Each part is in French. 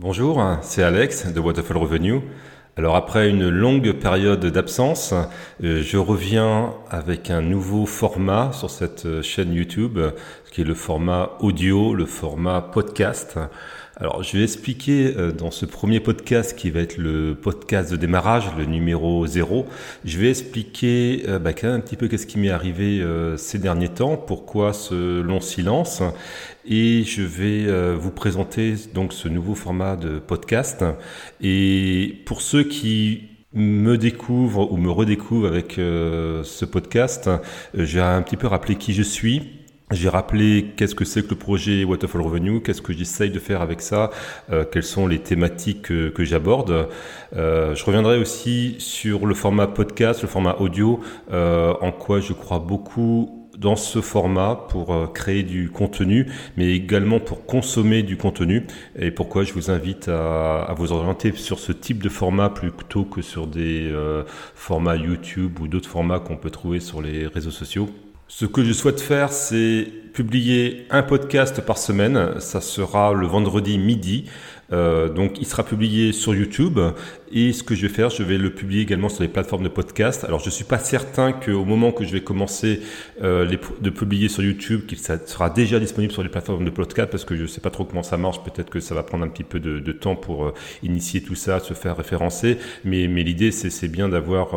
Bonjour, c'est Alex de Waterfall Revenue. Alors après une longue période d'absence, euh, je reviens avec un nouveau format sur cette chaîne YouTube, qui est le format audio, le format podcast. Alors, je vais expliquer euh, dans ce premier podcast qui va être le podcast de démarrage, le numéro 0, je vais expliquer euh, bah, un petit peu qu'est-ce qui m'est arrivé euh, ces derniers temps, pourquoi ce long silence, et je vais vous présenter donc ce nouveau format de podcast. Et pour ceux qui me découvrent ou me redécouvrent avec ce podcast, j'ai un petit peu rappelé qui je suis, j'ai rappelé qu'est-ce que c'est que le projet Waterfall Revenue, qu'est-ce que j'essaye de faire avec ça, euh, quelles sont les thématiques que, j'aborde. Euh, je reviendrai aussi sur le format podcast, le format audio, euh, en quoi je crois beaucoup dans ce format pour créer du contenu, mais également pour consommer du contenu, et pourquoi je vous invite à vous orienter sur ce type de format plutôt que sur des formats YouTube ou d'autres formats qu'on peut trouver sur les réseaux sociaux. Ce que je souhaite faire, c'est publier un podcast par semaine. Ça sera le vendredi midi. Euh, donc, il sera publié sur YouTube. Et ce que je vais faire, je vais le publier également sur les plateformes de podcast. Alors, je suis pas certain qu'au moment que je vais commencer euh, de publier sur YouTube, qu'il sera déjà disponible sur les plateformes de podcast, parce que je sais pas trop comment ça marche. Peut-être que ça va prendre un petit peu de, temps pour euh, initier tout ça, se faire référencer. Mais, l'idée, c'est bien d'avoir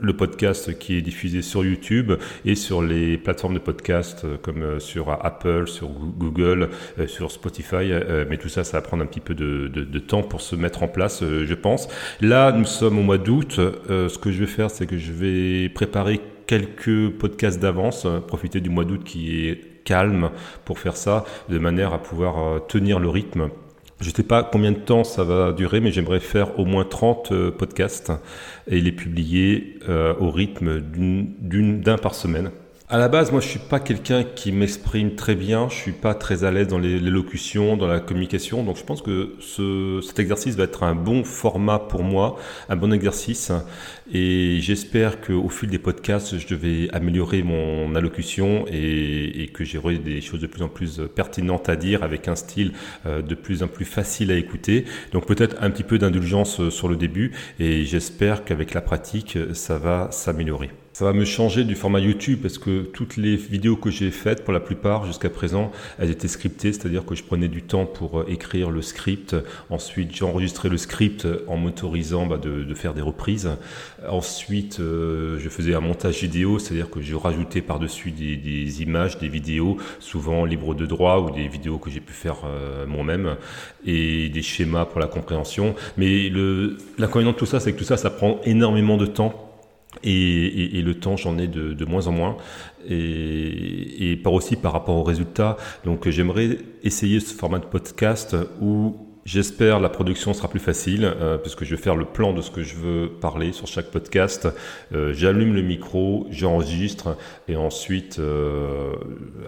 le podcast qui est diffusé sur YouTube et sur les plateformes de podcast euh, comme euh, sur Apple, sur Google, euh, sur Spotify. Mais tout ça, ça va prendre un petit peu de, de, temps pour se mettre en place, je pense. Là, nous sommes au mois d'août. Ce que je vais faire, c'est que je vais préparer quelques podcasts d'avance, profiter du mois d'août qui est calme pour faire ça, de manière à pouvoir tenir le rythme je ne sais pas combien de temps ça va durer, mais j'aimerais faire au moins 30 euh, podcasts et les publier euh, au rythme d'un par semaine. À la base, moi, je suis pas quelqu'un qui m'exprime très bien. Je suis pas très à l'aise dans l'élocution, dans la communication. Donc, je pense que ce, cet exercice va être un bon format pour moi, un bon exercice. Et j'espère qu'au fil des podcasts, je vais améliorer mon allocution et, et que j'aurai des choses de plus en plus pertinentes à dire avec un style euh, de plus en plus facile à écouter. Donc, peut-être un petit peu d'indulgence euh, sur le début. Et j'espère qu'avec la pratique, ça va s'améliorer. Ça va me changer du format YouTube parce que toutes les vidéos que j'ai faites, pour la plupart jusqu'à présent, elles étaient scriptées, c'est-à-dire que je prenais du temps pour euh, écrire le script. Ensuite, j'enregistrais le script en m'autorisant bah, de, faire des reprises. Ensuite, euh, je faisais un montage vidéo, c'est-à-dire que je rajoutais par-dessus des, des, images, des vidéos, souvent libres de droit ou des vidéos que j'ai pu faire euh, moi-même, et des schémas pour la compréhension. Mais l'inconvénient de tout ça, c'est que tout ça, ça prend énormément de temps et, le temps, j'en ai de, moins en moins, et, et par aussi par rapport aux résultats. Donc j'aimerais essayer ce format de podcast où J'espère la production sera plus facile euh, je vais faire le plan de ce que je veux parler sur chaque podcast. Euh, j'allume le micro, j'enregistre et ensuite euh,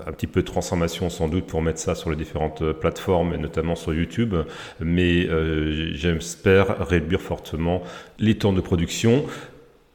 un petit peu de transformation sans doute pour mettre ça sur les différentes plateformes et notamment sur YouTube. Mais j'espère réduire fortement les temps de production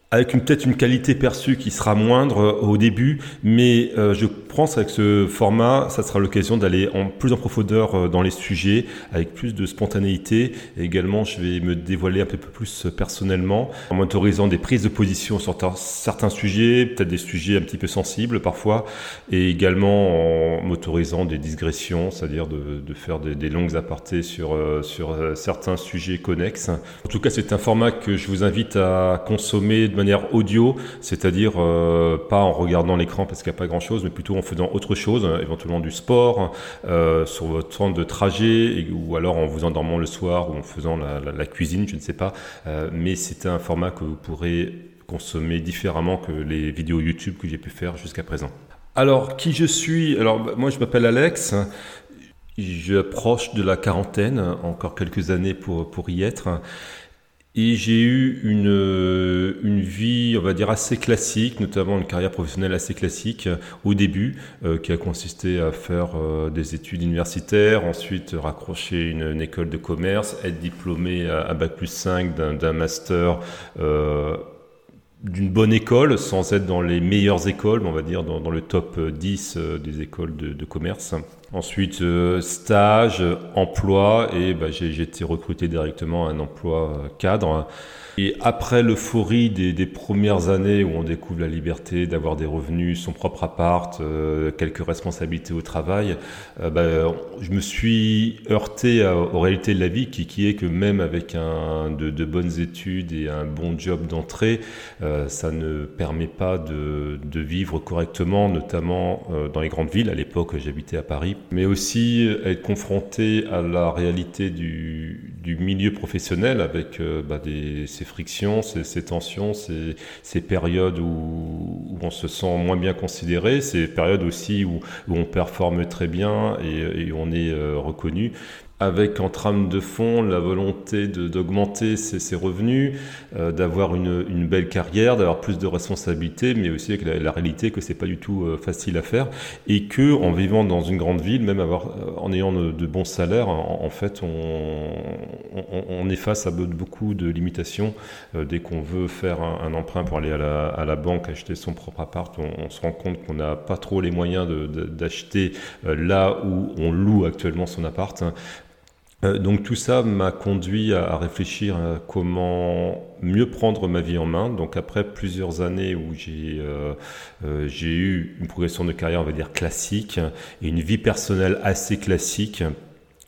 avec une peut-être une qualité perçue qui sera moindre euh, au début, mais euh, je pense avec ce format, ça sera l'occasion d'aller en plus en profondeur euh, dans les sujets, avec plus de spontanéité. Également, je vais me dévoiler un peu plus personnellement, en m'autorisant des prises de position sur certains sujets, peut-être des sujets un petit peu sensibles parfois, et également en m'autorisant des digressions, c'est-à-dire de, de, faire des, des, longues apartés sur, sur certains sujets connexes. En tout cas, c'est un format que je vous invite à consommer manière audio, c'est-à-dire euh, pas en regardant l'écran parce qu'il n'y a pas grand-chose, mais plutôt en faisant autre chose, hein, éventuellement du sport, euh, sur votre temps de trajet, ou alors en vous endormant le soir ou en faisant la, cuisine, je ne sais pas. Euh, mais c'est un format que vous pourrez consommer différemment que les vidéos YouTube que j'ai pu faire jusqu'à présent. Alors, qui je suis? Alors, moi, je m'appelle Alex. J'approche de la quarantaine, encore quelques années pour y être. Et j'ai eu une, euh, une vie, on va dire, assez classique, notamment une carrière professionnelle assez classique euh, au début, euh, qui a consisté à faire des études universitaires, ensuite raccrocher une, école de commerce, être diplômé à, Bac plus 5 d'un master d'une bonne école, sans être dans les meilleures écoles, on va dire dans, le top 10 des écoles de commerce. Ensuite, stage, emploi, et bah, j'ai été recruté directement à un emploi cadre. Et après l'euphorie des, premières années où on découvre la liberté d'avoir des revenus, son propre appart, euh, quelques responsabilités au travail, euh, bah, je me suis heurté à, aux réalités de la vie qui, est que même avec de, bonnes études et un bon job d'entrée, euh, ça ne permet pas de, de vivre correctement, notamment euh, dans les grandes villes. À l'époque, j'habitais à Paris, mais aussi être confronté à la réalité du, milieu professionnel avec euh, bah, ces frictions, ces, tensions, ces, périodes où, on se sent moins bien considéré, ces périodes aussi où, où on performe très bien et, et on est euh, reconnu avec en trame de fond la volonté d'augmenter ses, ses, revenus, euh, d'avoir une, une, belle carrière, d'avoir plus de responsabilités, mais aussi avec la, la réalité que c'est pas du tout euh, facile à faire et que en vivant dans une grande ville, même avoir, euh, en ayant de, de, bons salaires, en, en fait, on, on, on, est face à beaucoup de limitations. Euh, dès qu'on veut faire un, un, emprunt pour aller à la, à la, banque acheter son propre appart, on, se rend compte qu'on n'a pas trop les moyens d'acheter euh, là où on loue actuellement son appart. Euh, donc tout ça m'a conduit à, réfléchir à comment mieux prendre ma vie en main. Donc après plusieurs années où j'ai euh, euh, eu une progression de carrière, on va dire classique, et une vie personnelle assez classique.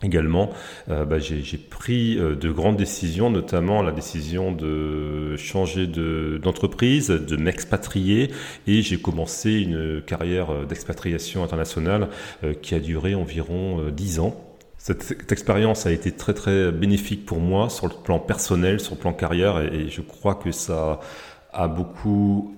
Également, euh, bah, j'ai pris de grandes décisions, notamment la décision de changer d'entreprise, de, m'expatrier, et j'ai commencé une carrière d'expatriation internationale qui a duré environ dix ans. Cette, expérience a été très très bénéfique pour moi sur le plan personnel, sur le plan carrière, et je crois que ça a beaucoup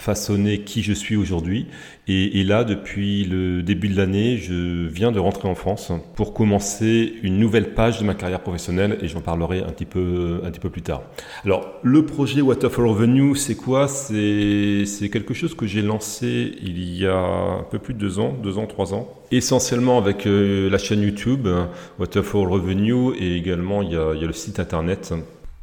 façonné qui je suis aujourd'hui. Et, là, depuis le début de l'année, je viens de rentrer en France pour commencer une nouvelle page de ma carrière professionnelle et j'en parlerai un petit peu, un petit peu plus tard. Alors, le projet Waterfall Revenue, c'est quoi? C'est quelque chose que j'ai lancé il y a un peu plus de deux ans, deux ans, trois ans. Essentiellement avec euh, la chaîne YouTube Waterfall Revenue et également il y a, il y a le site internet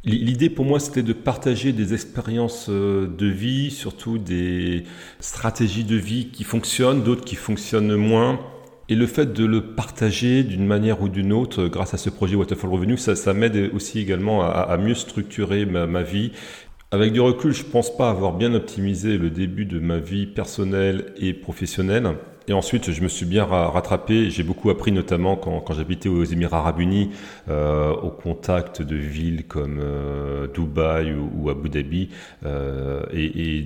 L'idée pour moi, c'était de partager des expériences euh, de vie, surtout des stratégies de vie qui fonctionnent, d'autres qui fonctionnent moins. Et le fait de le partager d'une manière ou d'une autre, grâce à ce projet Waterfall Revenu, ça, m'aide aussi également à, à, mieux structurer ma, ma vie. Avec du recul, je pense pas avoir bien optimisé le début de ma vie personnelle et professionnelle. Et ensuite, je me suis bien rattrapé. J'ai beaucoup appris, notamment quand, j'habitais aux Émirats Arabes Unis, euh, au contact de villes comme euh, Dubaï ou, Abu Dhabi, euh, et,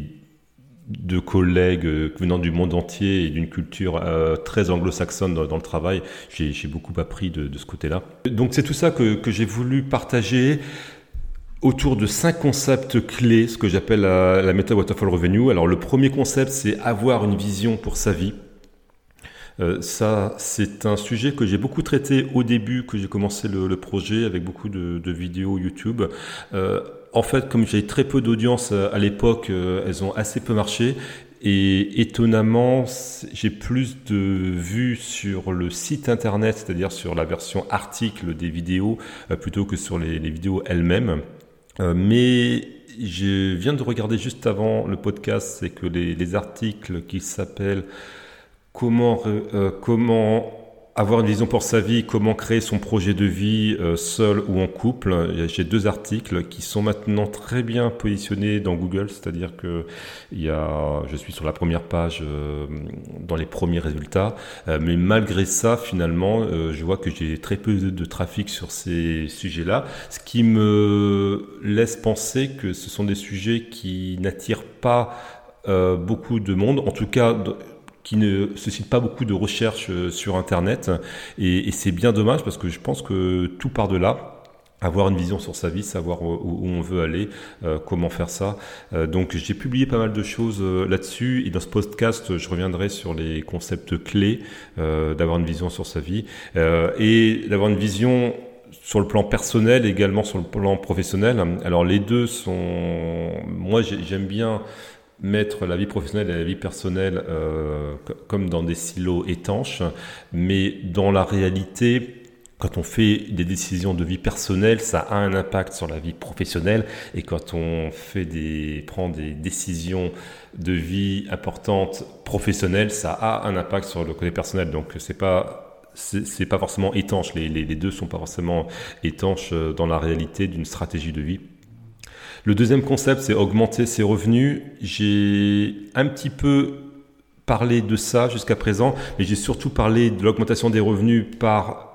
de collègues venant du monde entier et d'une culture très anglo-saxonne dans, le travail. J'ai beaucoup appris de, ce côté-là. Donc c'est tout ça que, que j'ai voulu partager autour de cinq concepts clés, ce que j'appelle la, la méthode Waterfall Revenue. Alors le premier concept, c'est avoir une vision pour sa vie. Euh, ça, c'est un sujet que j'ai beaucoup traité au début que j'ai commencé le, projet avec beaucoup de, vidéos YouTube. Euh, en fait, comme j'ai très peu d'audience euh, à l'époque, elles ont assez peu marché. Et étonnamment, j'ai plus de vues sur le site internet, c'est-à-dire sur la version article des vidéos, plutôt que sur les, vidéos elles-mêmes. Mais je viens de regarder juste avant le podcast, c'est que les articles qui s'appellent comment, euh, comment avoir une vision pour sa vie, comment créer son projet de vie euh, seul ou en couple. J'ai deux articles qui sont maintenant très bien positionnés dans Google, c'est-à-dire que y a, je suis sur la première page euh, dans les premiers résultats, mais malgré ça, finalement, je vois que j'ai très peu de, trafic sur ces sujets-là, ce qui me laisse penser que ce sont des sujets qui n'attirent pas beaucoup de monde, en tout cas qui ne suscite pas beaucoup de recherches euh, sur Internet. Et, c'est bien dommage parce que je pense que tout part de là avoir une vision sur sa vie, savoir où, on veut aller, euh, comment faire ça. Euh, donc j'ai publié pas mal de choses là-dessus et dans ce podcast, je reviendrai sur les concepts clés d'avoir une vision sur sa vie et d'avoir une vision sur le plan personnel également sur le plan professionnel. Alors les deux sont, moi j'aime bien mettre la vie professionnelle et la vie personnelle euh, comme dans des silos étanches, mais dans la réalité, quand on fait des décisions de vie personnelle, ça a un impact sur la vie professionnelle. Et quand on fait des, prend des décisions de vie importantes professionnelles, ça a un impact sur le côté personnel. Donc c'est pas c'est pas forcément étanche. Les, les, les deux sont pas forcément étanches euh, dans la réalité d'une stratégie de vie. Le deuxième concept, c'est augmenter ses revenus. J'ai un petit peu parlé de ça jusqu'à présent, mais j'ai surtout parlé de l'augmentation des revenus par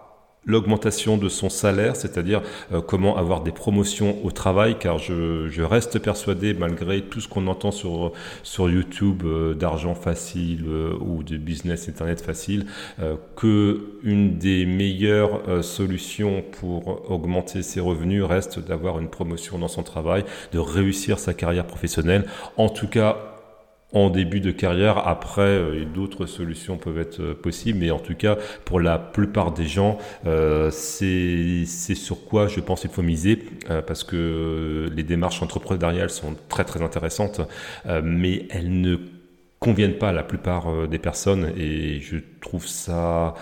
l'augmentation de son salaire, c'est-à-dire euh, comment avoir des promotions au travail, car je, reste persuadé, malgré tout ce qu'on entend sur, sur YouTube euh, d'argent facile euh, ou de business Internet facile, que une des meilleures solutions pour augmenter ses revenus reste d'avoir une promotion dans son travail, de réussir sa carrière professionnelle. En tout cas, en début de carrière. Après, euh, d'autres solutions peuvent être euh, possibles, mais en tout cas, pour la plupart des gens, euh, c'est sur quoi je pense qu'il faut miser, parce que les démarches entrepreneuriales sont très très intéressantes, mais elles ne conviennent pas à la plupart des personnes, et je trouve ça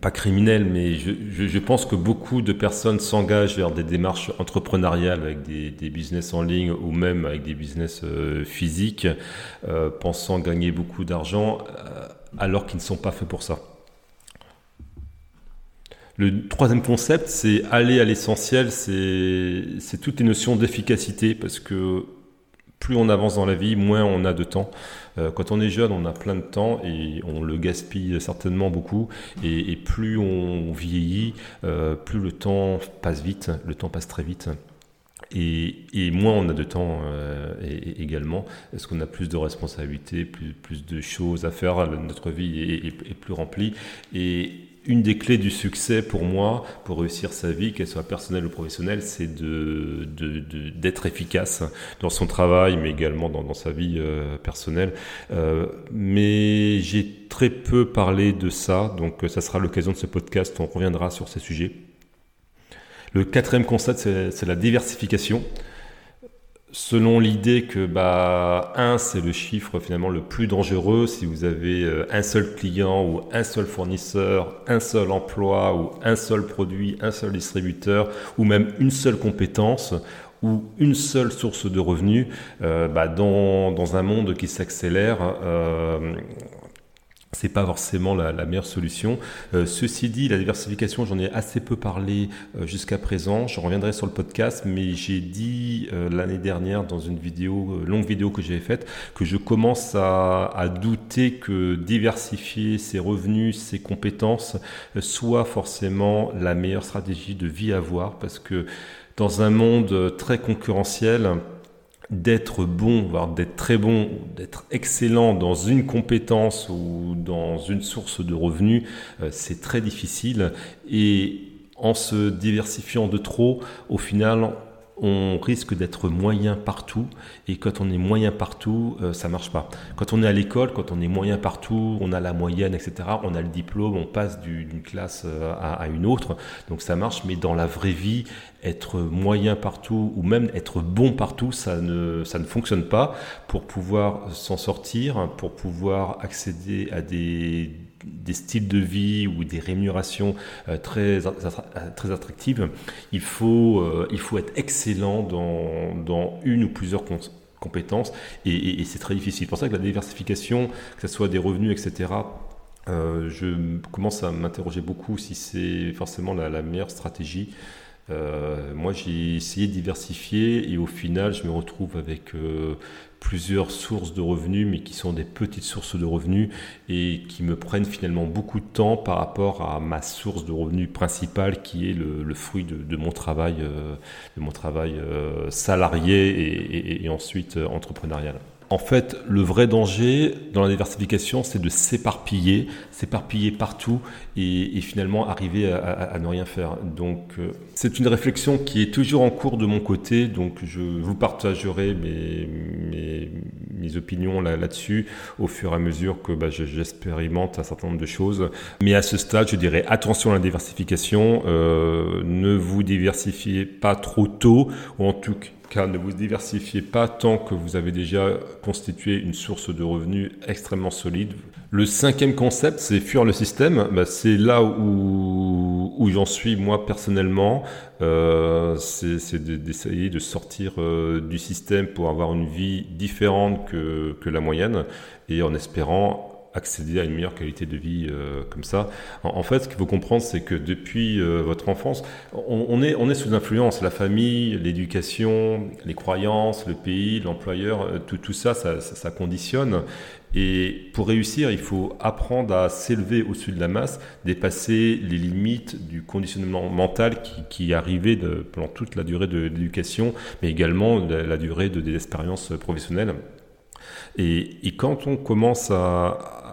pas criminel, mais je, pense que beaucoup de personnes s'engagent vers des démarches entrepreneuriales avec des, des, business en ligne ou même avec des business euh, physiques, euh, pensant gagner beaucoup d'argent, euh, alors qu'ils ne sont pas faits pour ça. Le troisième concept, c'est aller à l'essentiel, c'est toutes les notions d'efficacité, parce que plus on avance dans la vie, moins on a de temps. Euh, quand on est jeune, on a plein de temps et on le gaspille certainement beaucoup. Et, plus on vieillit, euh, plus le temps passe vite, le temps passe très vite. Et, moins on a de temps euh, également, est-ce qu'on a plus de responsabilités, plus, plus de choses à faire, notre vie est, est plus remplie. Et, une des clés du succès pour moi, pour réussir sa vie, qu'elle soit personnelle ou professionnelle, c'est de, d'être efficace dans son travail, mais également dans, sa vie euh, personnelle. Euh, mais j'ai très peu parlé de ça, donc ça sera l'occasion de ce podcast, on reviendra sur ces sujets. Le quatrième constat, c'est la diversification selon l'idée que bah 1 c'est le chiffre finalement le plus dangereux. Si vous avez euh, un seul client ou un seul fournisseur, un seul emploi ou un seul produit, un seul distributeur ou même une seule compétence ou une seule source de revenus, euh, bah dans, dans un monde qui s'accélère, euh, c'est pas forcément la, meilleure solution. Euh, ceci dit, la diversification, j'en ai assez peu parlé euh, jusqu'à présent. Je reviendrai sur le podcast, mais j'ai dit euh, l'année dernière dans une vidéo, longue vidéo que j'avais faite, que je commence à, à, douter que diversifier ses revenus, ses compétences, soit forcément la meilleure stratégie de vie à avoir, parce que dans un monde très concurrentiel, d'être bon, voire d'être très bon, d'être excellent dans une compétence ou dans une source de revenus, euh, c'est très difficile. Et en se diversifiant de trop, au final, on risque d'être moyen partout et quand on est moyen partout, euh, ça marche pas. Quand on est à l'école, quand on est moyen partout, on a la moyenne, etc. On a le diplôme, on passe d'une classe euh, à, une autre, donc ça marche. Mais dans la vraie vie, être moyen partout ou même être bon partout, ça ne ça ne fonctionne pas. Pour pouvoir s'en sortir, pour pouvoir accéder à des des styles de vie ou des rémunérations euh, très, très attractives, il faut, euh, il faut être excellent dans, dans une ou plusieurs compétences et, c'est très difficile. C'est pour ça que la diversification, que ce soit des revenus, etc., euh, je commence à m'interroger beaucoup si c'est forcément la, la, meilleure stratégie. Moi, j'ai essayé de diversifier et au final, je me retrouve avec plusieurs sources de revenus, mais qui sont des petites sources de revenus et qui me prennent finalement beaucoup de temps par rapport à ma source de revenus principale, qui est le, fruit de, mon travail, de mon travail euh, euh, salarié et, ensuite euh, entrepreneurial. En fait, le vrai danger dans la diversification, c'est de s'éparpiller, s'éparpiller partout et, finalement arriver à, ne rien faire. Donc, euh, c'est une réflexion qui est toujours en cours de mon côté. Donc, je vous partagerai mes, mes, opinions là-dessus au fur et à mesure que bah, j'expérimente un certain nombre de choses. Mais à ce stade, je dirais attention à la diversification. Euh, ne vous diversifiez pas trop tôt, ou en tout cas ne vous diversifiez pas tant que vous avez déjà constitué une source de revenus extrêmement solide. Le cinquième concept, c'est fuir le système. Bah, c'est là où, j'en suis moi personnellement. Euh, c'est d'essayer de sortir euh, du système pour avoir une vie différente que la moyenne et en espérant accéder à une meilleure qualité de vie euh, comme ça. En, fait, ce qu'il faut comprendre, c'est que depuis euh, votre enfance, on, est, on est sous influence. La famille, l'éducation, les croyances, le pays, l'employeur, euh, tout, tout ça, ça, ça, conditionne. Et pour réussir, il faut apprendre à s'élever au-dessus de la masse, dépasser les limites du conditionnement mental qui, qui arrivait de, pendant toute la durée de l'éducation, mais également la, la durée de, des expériences professionnelles. Et, et, quand on commence à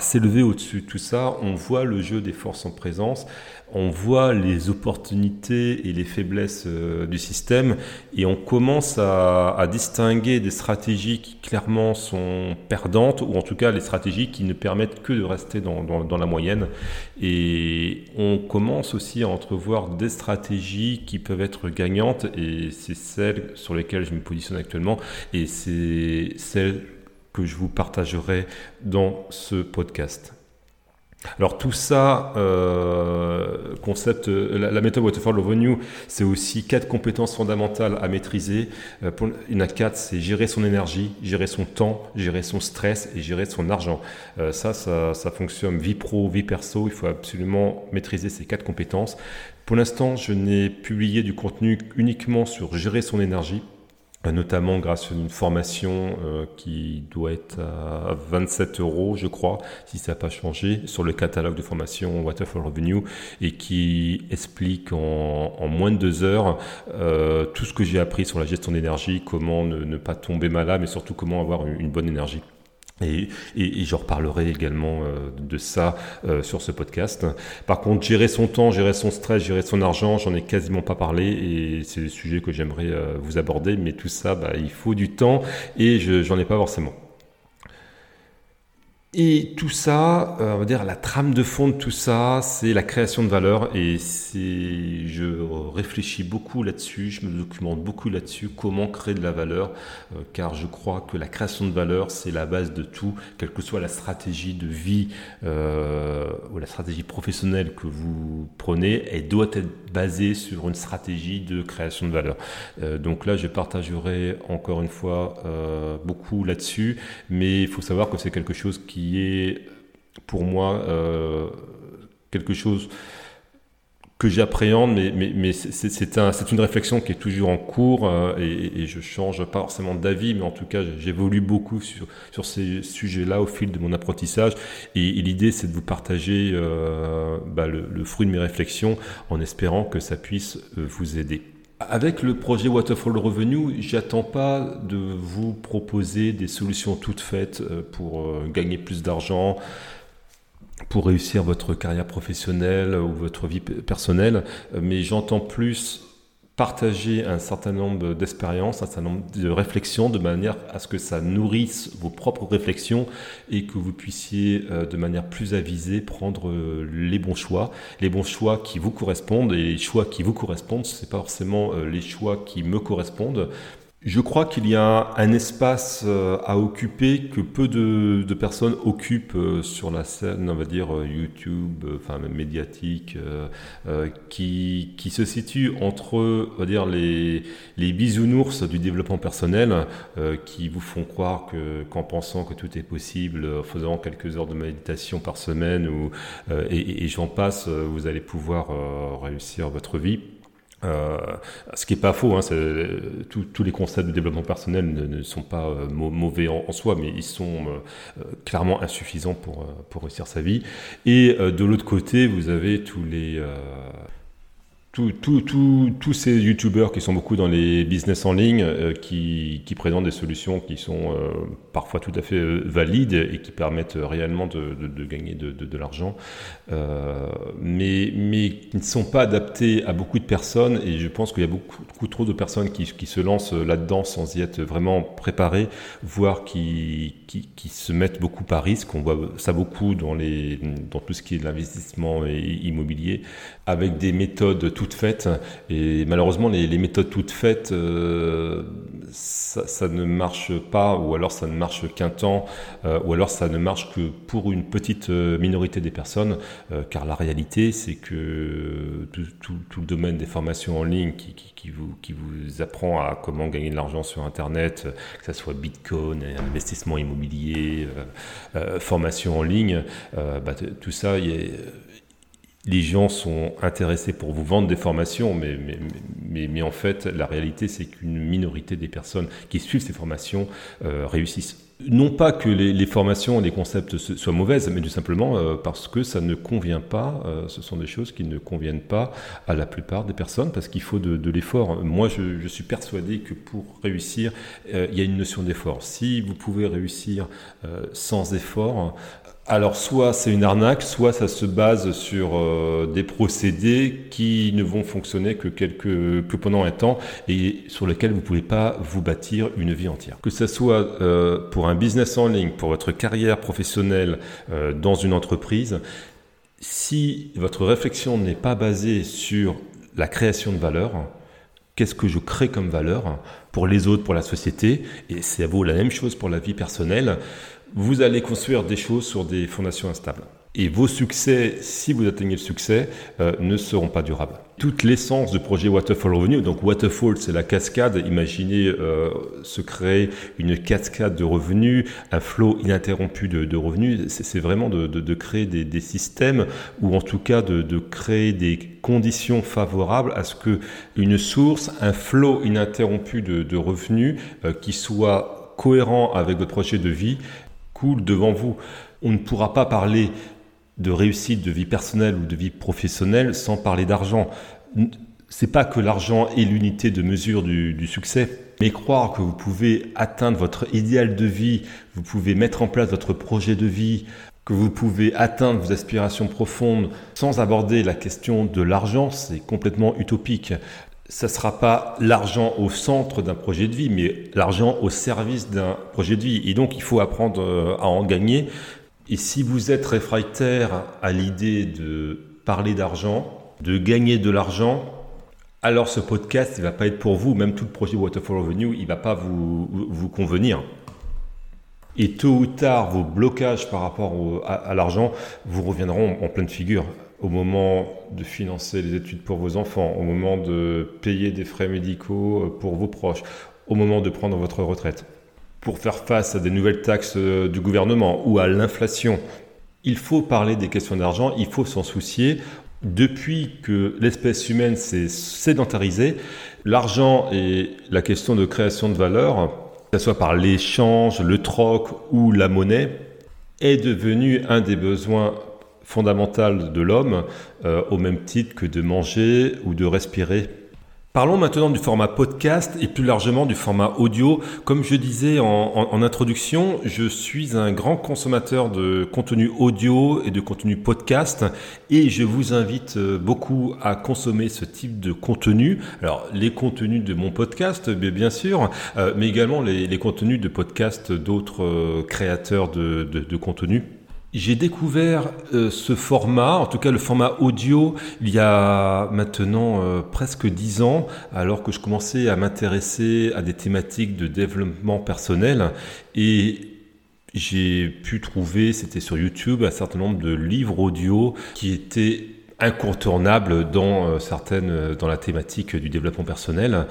s'élever au-dessus de tout ça, on voit le jeu des forces en présence, on voit les opportunités et les faiblesses euh, du système, et on commence à, distinguer des stratégies qui clairement sont perdantes, ou en tout cas les stratégies qui ne permettent que de rester dans, dans la moyenne. Et on commence aussi à entrevoir des stratégies qui peuvent être gagnantes, et c'est celles sur lesquelles je me positionne actuellement, et c'est celles que je vous partagerai dans ce podcast. Alors tout ça, euh, concept, la, la, méthode Waterfall Revenue, c'est aussi quatre compétences fondamentales à maîtriser. Euh, il y en a quatre, c'est gérer son énergie, gérer son temps, gérer son stress et gérer son argent. Euh, ça, ça, ça fonctionne vie pro, vie perso. Il faut absolument maîtriser ces quatre compétences. Pour l'instant, je n'ai publié du contenu uniquement sur gérer son énergie notamment grâce à une formation euh, qui doit être à 27 euros, je crois, si ça n'a pas changé, sur le catalogue de formation Waterfall Revenue et qui explique en, moins de deux heures euh, tout ce que j'ai appris sur la gestion d'énergie, comment ne, ne, pas tomber malade, mais surtout comment avoir une bonne énergie. Et, et, et, je reparlerai également euh, de ça euh, sur ce podcast. Par contre, gérer son temps, gérer son stress, gérer son argent, j'en ai quasiment pas parlé et c'est des sujets que j'aimerais euh, vous aborder. Mais tout ça, bah, il faut du temps et je j'en ai pas forcément. Et tout ça, euh, on va dire la trame de fond de tout ça, c'est la création de valeur. Et c'est, je réfléchis beaucoup là-dessus, je me documente beaucoup là-dessus, comment créer de la valeur, euh, car je crois que la création de valeur, c'est la base de tout, quelle que soit la stratégie de vie euh, ou la stratégie professionnelle que vous prenez, elle doit être basée sur une stratégie de création de valeur. Donc là, je partagerai encore une fois beaucoup là-dessus, mais il faut savoir que c'est quelque chose qui est pour moi euh, quelque chose que j'appréhende, mais, c'est un, une réflexion qui est toujours en cours euh, et, je change pas forcément d'avis, mais en tout cas j'évolue beaucoup sur, ces sujets-là au fil de mon apprentissage et, l'idée c'est de vous partager euh, bah, le, fruit de mes réflexions en espérant que ça puisse vous aider. Avec le projet Waterfall Revenue, j'attends pas de vous proposer des solutions toutes faites euh, pour euh, gagner plus d'argent, pour réussir votre carrière professionnelle ou votre vie personnelle, mais j'entends plus partager un certain nombre d'expériences, un certain nombre de réflexions de manière à ce que ça nourrisse vos propres réflexions et que vous puissiez euh, de manière plus avisée prendre euh, les bons choix, les bons choix qui vous correspondent et les choix qui vous correspondent, c'est pas forcément euh, les choix qui me correspondent, je crois qu'il y a un espace euh, à occuper que peu de, personnes occupent euh, sur la scène, on va dire euh, YouTube, enfin médiatique, qui, qui se situe entre, on va dire les, les bisounours du développement personnel, qui vous font croire que qu'en pensant que tout est possible, en faisant quelques heures de méditation par semaine ou et j'en passe, vous allez pouvoir réussir votre vie. Euh, ce qui est pas faux, hein, tous les concepts de développement personnel ne, sont pas euh, mauvais en, soi, mais ils sont euh, clairement insuffisants pour réussir sa vie. Et de l'autre côté, vous avez tous les tous ces youtubeurs qui sont beaucoup dans les business en ligne, euh, qui, présentent des solutions qui sont euh, parfois tout à fait euh, valides et qui permettent réellement de, gagner de, l'argent, mais, qui ne sont pas adaptés à beaucoup de personnes. Et je pense qu'il y a beaucoup, trop de personnes qui, se lancent là-dedans sans y être vraiment préparées, voire qui, se mettent beaucoup à risque. On voit ça beaucoup dans tout ce qui est de l'investissement immobilier, avec des méthodes tout faites. Et malheureusement, les, méthodes toutes faites, euh, ça, ne marche pas, ou alors ça ne marche qu'un temps, euh, ou alors ça ne marche que pour une petite minorité des personnes, car la réalité, c'est que tout, le domaine des formations en ligne qui, vous, qui vous apprend à comment gagner de l'argent sur Internet, que ce soit Bitcoin, investissement immobilier, formation en ligne, bah, tout ça, il y les gens sont intéressés pour vous vendre des formations, mais, mais, mais, en fait, la réalité, c'est qu'une minorité des personnes qui suivent ces formations euh, réussissent. Non pas que les, formations et les concepts soient mauvaises, mais tout simplement euh, parce que ça ne convient pas, euh, ce sont des choses qui ne conviennent pas à la plupart des personnes, parce qu'il faut de, l'effort. Moi, je, je, suis persuadé que pour réussir, il y a une notion d'effort. Si vous pouvez réussir sans effort, alors soit c'est une arnaque, soit ça se base sur euh, des procédés qui ne vont fonctionner que, quelques, que pendant un temps et sur lesquels vous ne pouvez pas vous bâtir une vie entière. Que ce soit euh, pour un business en ligne, pour votre carrière professionnelle euh, dans une entreprise, si votre réflexion n'est pas basée sur la création de valeur, qu'est-ce que je crée comme valeur pour les autres, pour la société, et ça vaut la même chose pour la vie personnelle, vous allez construire des choses sur des fondations instables. Et vos succès, si vous atteignez le succès, euh, ne seront pas durables. Toute l'essence du projet Waterfall Revenue, donc Waterfall, c'est la cascade. Imaginez euh, se créer une cascade de revenus, un flot ininterrompu de, revenus. C'est vraiment de, créer des, systèmes ou en tout cas de, créer des conditions favorables à ce que une source, un flot ininterrompu de, revenus euh, qui soit cohérent avec votre projet de vie coule devant vous. On ne pourra pas parler de réussite de vie personnelle ou de vie professionnelle sans parler d'argent. C'est pas que l'argent est l'unité de mesure du, succès, mais croire que vous pouvez atteindre votre idéal de vie, vous pouvez mettre en place votre projet de vie, que vous pouvez atteindre vos aspirations profondes sans aborder la question de l'argent, c'est complètement utopique ça ne sera pas l'argent au centre d'un projet de vie, mais l'argent au service d'un projet de vie. Et donc, il faut apprendre euh, à en gagner. Et si vous êtes réfractaire à l'idée de parler d'argent, de gagner de l'argent, alors ce podcast, il va pas être pour vous. Même tout le projet Waterfall Revenue, il va pas vous convenir. Et tôt ou tard, vos blocages par rapport à l'argent vous reviendront en pleine figure au moment de financer les études pour vos enfants, au moment de payer des frais médicaux euh, pour vos proches, au moment de prendre votre retraite. Pour faire face à des nouvelles taxes euh, du gouvernement ou à l'inflation, il faut parler des questions d'argent, il faut s'en soucier. Depuis que l'espèce humaine s'est sédentarisée, l'argent et la question de création de valeur, que ce soit par l'échange, le troc ou la monnaie, est devenu un des besoins fondamentale de l'homme, euh, au même titre que de manger ou de respirer. Parlons maintenant du format podcast et plus largement du format audio. Comme je disais en, introduction, je suis un grand consommateur de contenu audio et de contenu podcast et je vous invite euh, beaucoup à consommer ce type de contenu. Alors les contenus de mon podcast, bien sûr, euh, mais également les, contenus de podcast d'autres créateurs de, de contenu. J'ai découvert euh, ce format, en tout cas le format audio, il y a maintenant euh, presque dix ans, alors que je commençais à m'intéresser à des thématiques de développement personnel. Et j'ai pu trouver, c'était sur YouTube, un certain nombre de livres audio qui étaient incontournables dans euh, certaines dans la thématique du développement personnel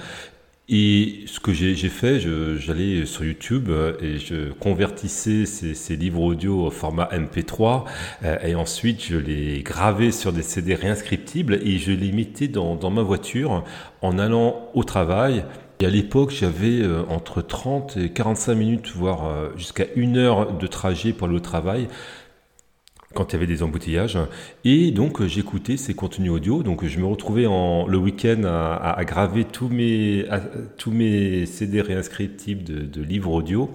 et ce que j'ai fait, j'allais sur YouTube euh, et je convertissais ces, livres audio au format MP3 euh, et ensuite je les gravais sur des CD réinscriptibles et je les mettais dans, dans ma voiture en allant au travail. Et à l'époque, j'avais euh, entre 30 et 45 minutes, voire jusqu'à une heure de trajet pour aller au travail quand il y avait des embouteillages. Et donc euh, j'écoutais ces contenus audio. Donc je me retrouvais en, le week-end à, graver tous mes, tous mes CD réinscriptibles de, de livres audio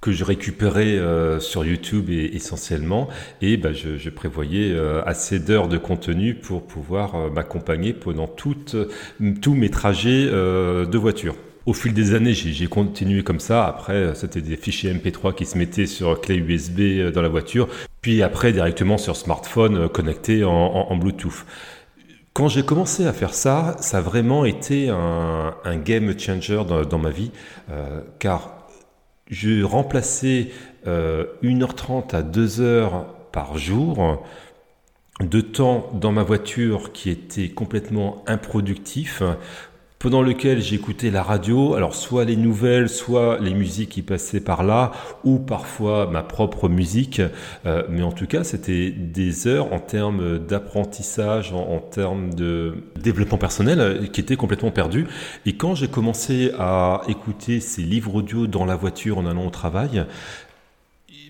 que je récupérais euh, sur YouTube et, essentiellement. Et ben, je, prévoyais euh, assez d'heures de contenu pour pouvoir m'accompagner pendant tous mes trajets de voiture. Au fil des années, j'ai continué comme ça. Après, c'était des fichiers MP3 qui se mettaient sur clé USB dans la voiture. Puis après, directement sur smartphone euh, connecté en, Bluetooth. Quand j'ai commencé à faire ça, ça a vraiment été un, game changer dans, ma vie, euh, car je remplaçais 1h30 à 2h par jour de temps dans ma voiture qui était complètement improductif pendant lequel j'écoutais la radio, alors soit les nouvelles, soit les musiques qui passaient par là, ou parfois ma propre musique, euh, mais en tout cas c'était des heures en termes d'apprentissage, en, termes de développement personnel euh, qui étaient complètement perdus. Et quand j'ai commencé à écouter ces livres audio dans la voiture en allant au travail,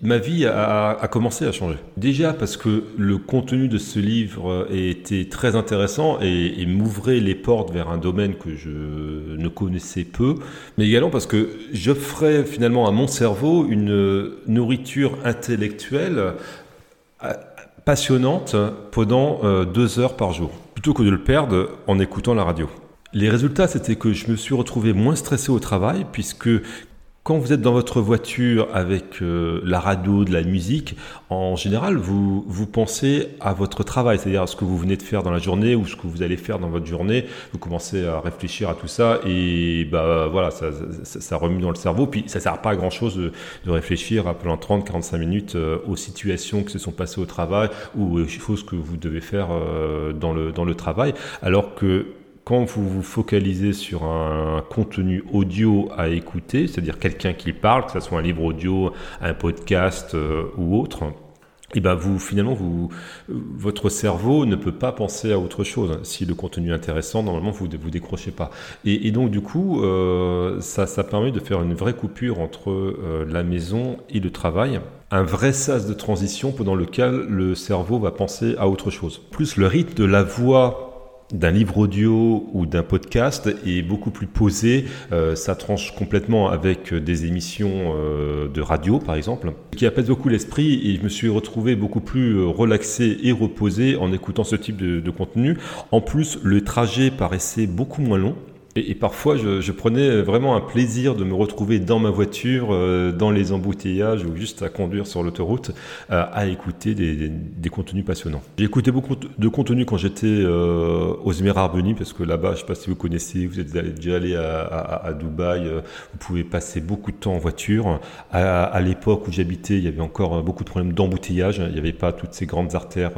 ma vie a, commencé à changer. Déjà parce que le contenu de ce livre était très intéressant et, m'ouvrait les portes vers un domaine que je ne connaissais peu, mais également parce que j'offrais finalement à mon cerveau une nourriture intellectuelle euh, passionnante pendant euh, deux heures par jour, plutôt que de le perdre en écoutant la radio. Les résultats, c'était que je me suis retrouvé moins stressé au travail, puisque quand vous êtes dans votre voiture avec euh, la radio, de la musique, en général, vous, vous pensez à votre travail, c'est-à-dire à ce que vous venez de faire dans la journée ou ce que vous allez faire dans votre journée. Vous commencez à réfléchir à tout ça et bah voilà, ça, ça, remue dans le cerveau. Puis ça sert pas à grand-chose de, de, réfléchir pendant 30-45 minutes euh, aux situations qui se sont passées au travail ou aux choses que vous devez faire euh, dans le, dans le travail. Alors que quand vous vous focalisez sur un contenu audio à écouter, c'est-à-dire quelqu'un qui parle, que ce soit un livre audio, un podcast euh, ou autre, et eh ben vous finalement vous votre cerveau ne peut pas penser à autre chose. Si le contenu est intéressant, normalement vous vous décrochez pas. Et, donc du coup, euh, ça permet de faire une vraie coupure entre euh, la maison et le travail un vrai sas de transition pendant lequel le cerveau va penser à autre chose. Plus le rythme de la voix d'un livre audio ou d'un podcast est beaucoup plus posé. Euh, ça tranche complètement avec des émissions euh, de radio, par exemple, qui apaise beaucoup l'esprit et je me suis retrouvé beaucoup plus euh, relaxé et reposé en écoutant ce type de contenu. En plus, le trajet paraissait beaucoup moins long. Et, parfois, je, prenais vraiment un plaisir de me retrouver dans ma voiture, euh, dans les embouteillages ou juste à conduire sur l'autoroute, euh, à écouter des, contenus passionnants. J'ai écouté beaucoup de contenus quand j'étais euh, aux Émirats parce que là-bas, je ne sais pas si vous connaissez, vous êtes déjà allé à, Dubaï, vous pouvez passer beaucoup de temps en voiture. À, l'époque où j'habitais, il y avait encore beaucoup de problèmes d'embouteillage. Il n'y avait pas toutes ces grandes artères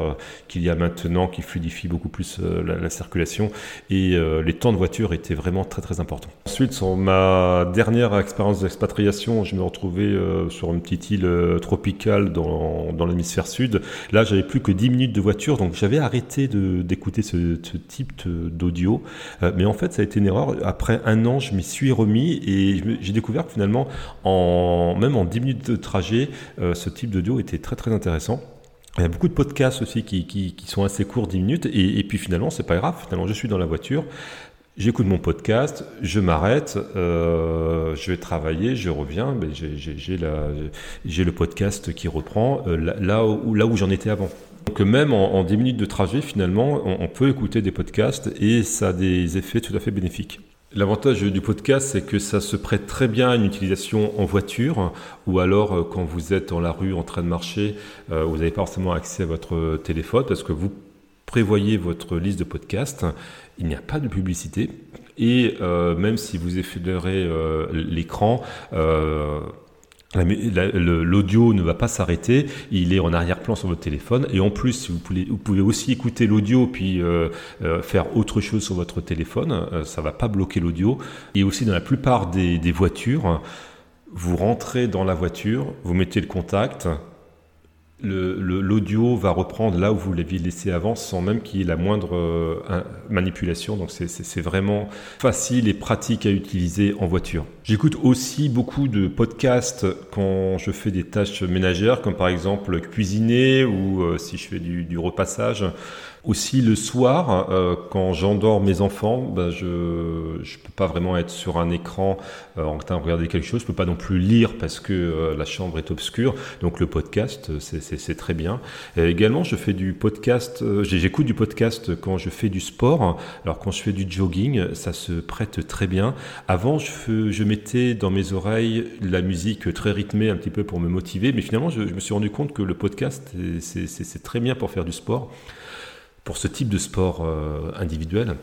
qu'il y a maintenant qui fluidifient beaucoup plus la, circulation. Et les temps de voiture étaient vraiment vraiment très très important. Ensuite, sur ma dernière expérience d'expatriation, je me retrouvais euh, sur une petite île euh, tropicale dans, dans l'hémisphère sud. Là, j'avais plus que 10 minutes de voiture, donc j'avais arrêté d'écouter ce, type d'audio. Euh, mais en fait, ça a été une erreur. Après un an, je m'y suis remis et j'ai découvert que finalement, en, même en 10 minutes de trajet, ce type d'audio était très très intéressant. Il y a beaucoup de podcasts aussi qui sont assez courts, 10 minutes, et, et puis finalement, c'est pas grave. Finalement, je suis dans la voiture, J'écoute mon podcast, je m'arrête, euh, je vais travailler, je reviens, mais j'ai le podcast qui reprend euh, là, où, là où j'en étais avant. Donc même en, 10 minutes de trajet, finalement, on, peut écouter des podcasts et ça a des effets tout à fait bénéfiques. L'avantage du podcast, c'est que ça se prête très bien à une utilisation en voiture ou alors euh, quand vous êtes dans la rue en train de marcher, vous n'avez pas forcément accès à votre téléphone parce que vous prévoyez votre liste de podcasts, il n'y a pas de publicité. Et euh, même si vous effleurez euh, l'écran, euh, L'audio ne va pas s'arrêter, il est en arrière-plan sur votre téléphone et en plus vous pouvez, aussi écouter l'audio puis faire autre chose sur votre téléphone, ça va pas bloquer l'audio. Et aussi dans la plupart des voitures, vous rentrez dans la voiture, vous mettez le contact, l'audio va reprendre là où vous l'aviez laissé avant sans même qu'il y ait la moindre euh, manipulation. Donc c'est vraiment facile et pratique à utiliser en voiture. J'écoute aussi beaucoup de podcasts quand je fais des tâches ménagères, comme par exemple cuisiner ou euh, si je fais du, du repassage. Aussi le soir, euh, quand j'endors mes enfants, ben je ne peux pas vraiment être sur un écran euh, en train de regarder quelque chose. Je peux pas non plus lire parce que euh, la chambre est obscure. Donc le podcast, c'est très bien. également, je fais du podcast. J'écoute du podcast quand je fais du sport. Alors quand je fais du jogging, ça se prête très bien. Avant, je, je mettais dans mes oreilles la musique très rythmée, un petit peu pour me motiver. Mais finalement, je, je me suis rendu compte que le podcast, c'est très bien pour faire du sport. Pour ce type de sport individuel